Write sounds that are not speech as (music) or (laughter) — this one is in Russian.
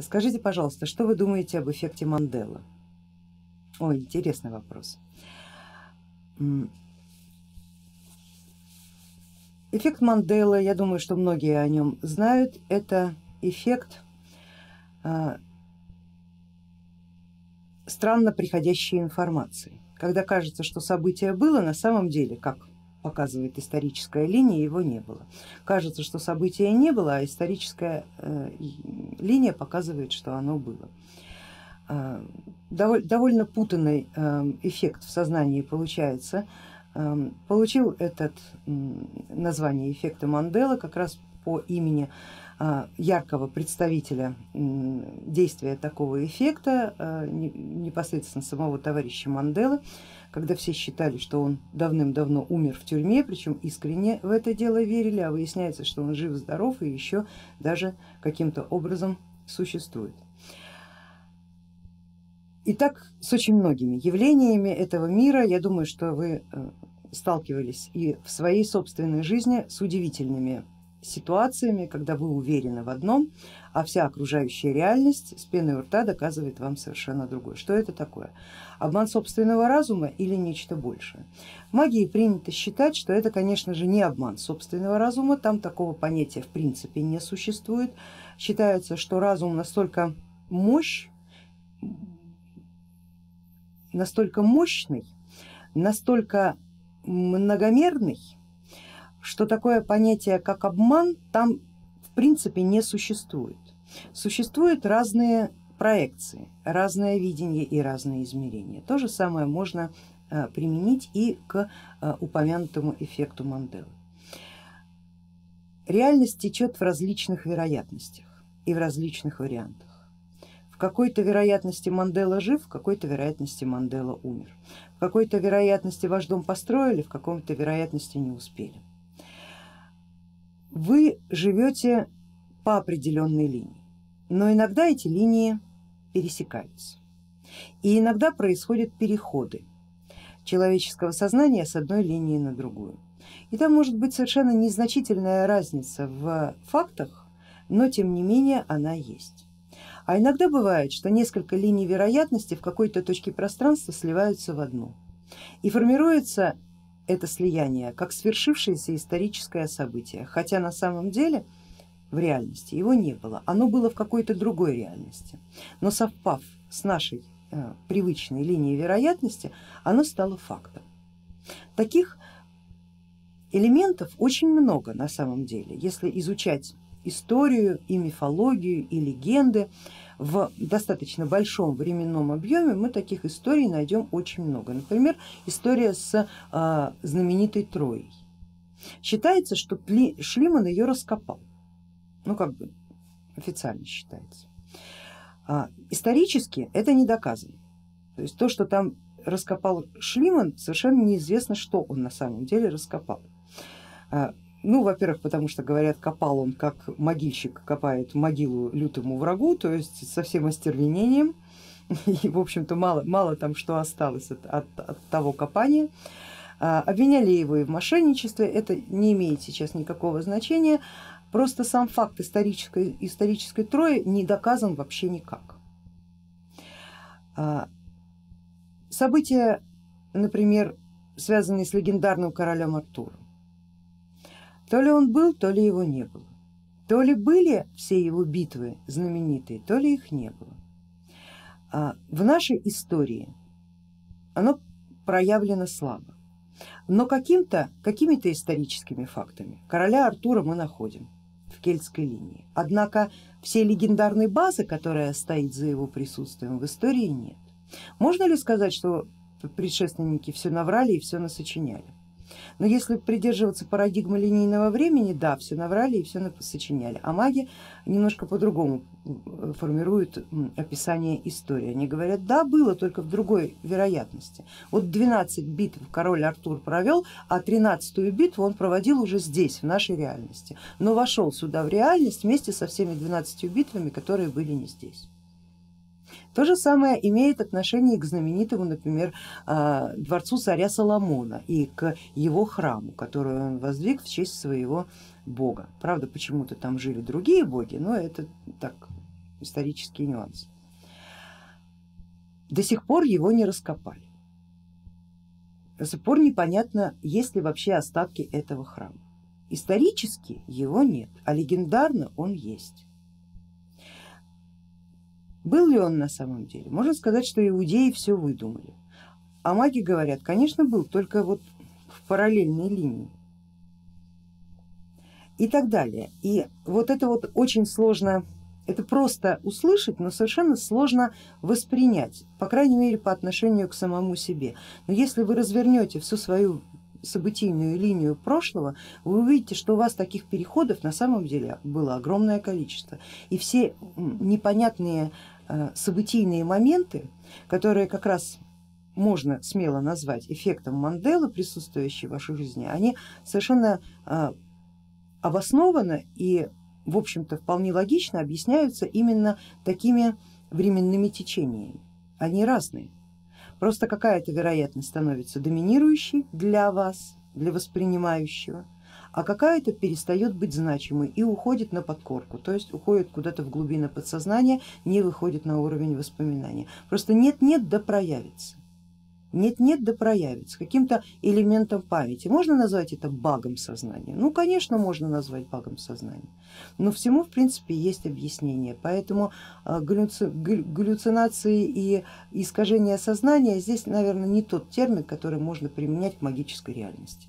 Скажите, пожалуйста, что вы думаете об эффекте Мандела? Ой, интересный вопрос. Эффект Мандела, я думаю, что многие о нем знают, это эффект а, странно приходящей информации, когда кажется, что событие было, на самом деле, как показывает историческая линия, его не было. Кажется, что события не было, а историческая э, линия показывает, что оно было. Э, довольно путанный э, эффект в сознании получается. Получил этот название эффекта Мандела как раз по имени яркого представителя действия такого эффекта, непосредственно самого товарища Манделы, когда все считали, что он давным-давно умер в тюрьме, причем искренне в это дело верили, а выясняется, что он жив-здоров и еще даже каким-то образом существует. И так с очень многими явлениями этого мира, я думаю, что вы э, сталкивались и в своей собственной жизни с удивительными ситуациями, когда вы уверены в одном, а вся окружающая реальность с пеной у рта доказывает вам совершенно другое. Что это такое? Обман собственного разума или нечто большее? В магии принято считать, что это, конечно же, не обман собственного разума, там такого понятия в принципе не существует. Считается, что разум настолько мощь, настолько мощный, настолько многомерный, что такое понятие как обман там в принципе не существует. Существуют разные проекции, разное видение и разные измерения. То же самое можно э, применить и к э, упомянутому эффекту Манделы. Реальность течет в различных вероятностях и в различных вариантах. В какой-то вероятности Мандела жив, в какой-то вероятности Мандела умер, в какой-то вероятности ваш дом построили, в каком-то вероятности не успели вы живете по определенной линии, но иногда эти линии пересекаются. И иногда происходят переходы человеческого сознания с одной линии на другую. И там может быть совершенно незначительная разница в фактах, но тем не менее она есть. А иногда бывает, что несколько линий вероятности в какой-то точке пространства сливаются в одну и формируется это слияние как свершившееся историческое событие, хотя на самом деле в реальности его не было, оно было в какой-то другой реальности, но совпав с нашей э, привычной линией вероятности, оно стало фактом. Таких элементов очень много на самом деле, если изучать историю и мифологию и легенды, в достаточно большом временном объеме мы таких историй найдем очень много. Например, история с а, знаменитой Троей. Считается, что Шлиман ее раскопал, ну как бы официально считается. А, исторически это не доказано. То есть то, что там раскопал Шлиман, совершенно неизвестно, что он на самом деле раскопал. А, ну, во-первых, потому что говорят, копал он как могильщик копает могилу лютому врагу, то есть со всем остервенением, (laughs) и в общем-то мало, мало там что осталось от, от, от того копания. А, обвиняли его и в мошенничестве, это не имеет сейчас никакого значения, просто сам факт исторической, исторической Трои не доказан вообще никак. А, события, например, связанные с легендарным королем Артуром, то ли он был, то ли его не было. То ли были все его битвы знаменитые, то ли их не было. А в нашей истории оно проявлено слабо, но каким-то, какими-то историческими фактами короля Артура мы находим в кельтской линии. Однако всей легендарной базы, которая стоит за его присутствием в истории нет. Можно ли сказать, что предшественники все наврали и все насочиняли? Но если придерживаться парадигмы линейного времени, да, все наврали и все сочиняли, а маги немножко по-другому формируют описание истории. Они говорят, да, было только в другой вероятности. Вот 12 битв король Артур провел, а 13 битву он проводил уже здесь, в нашей реальности, но вошел сюда в реальность вместе со всеми 12 битвами, которые были не здесь. То же самое имеет отношение к знаменитому, например, а, дворцу царя Соломона и к его храму, который он воздвиг в честь своего бога. Правда, почему-то там жили другие боги, но это так исторические нюансы. До сих пор его не раскопали. До сих пор непонятно, есть ли вообще остатки этого храма. Исторически его нет, а легендарно он есть. Был ли он на самом деле? Можно сказать, что иудеи все выдумали. А маги говорят, конечно был, только вот в параллельной линии. И так далее. И вот это вот очень сложно, это просто услышать, но совершенно сложно воспринять, по крайней мере по отношению к самому себе. Но если вы развернете всю свою событийную линию прошлого, вы увидите, что у вас таких переходов на самом деле было огромное количество. И все непонятные э, событийные моменты, которые как раз можно смело назвать эффектом Манделы, присутствующие в вашей жизни, они совершенно э, обоснованно и в общем-то вполне логично объясняются именно такими временными течениями. Они разные. Просто какая-то вероятность становится доминирующей для вас, для воспринимающего, а какая-то перестает быть значимой и уходит на подкорку, то есть уходит куда-то в глубины подсознания, не выходит на уровень воспоминания. Просто нет-нет да проявится нет-нет да проявится каким-то элементом памяти. Можно назвать это багом сознания? Ну конечно можно назвать багом сознания, но всему в принципе есть объяснение, поэтому а, галлюцинации и искажения сознания здесь наверное не тот термин, который можно применять к магической реальности.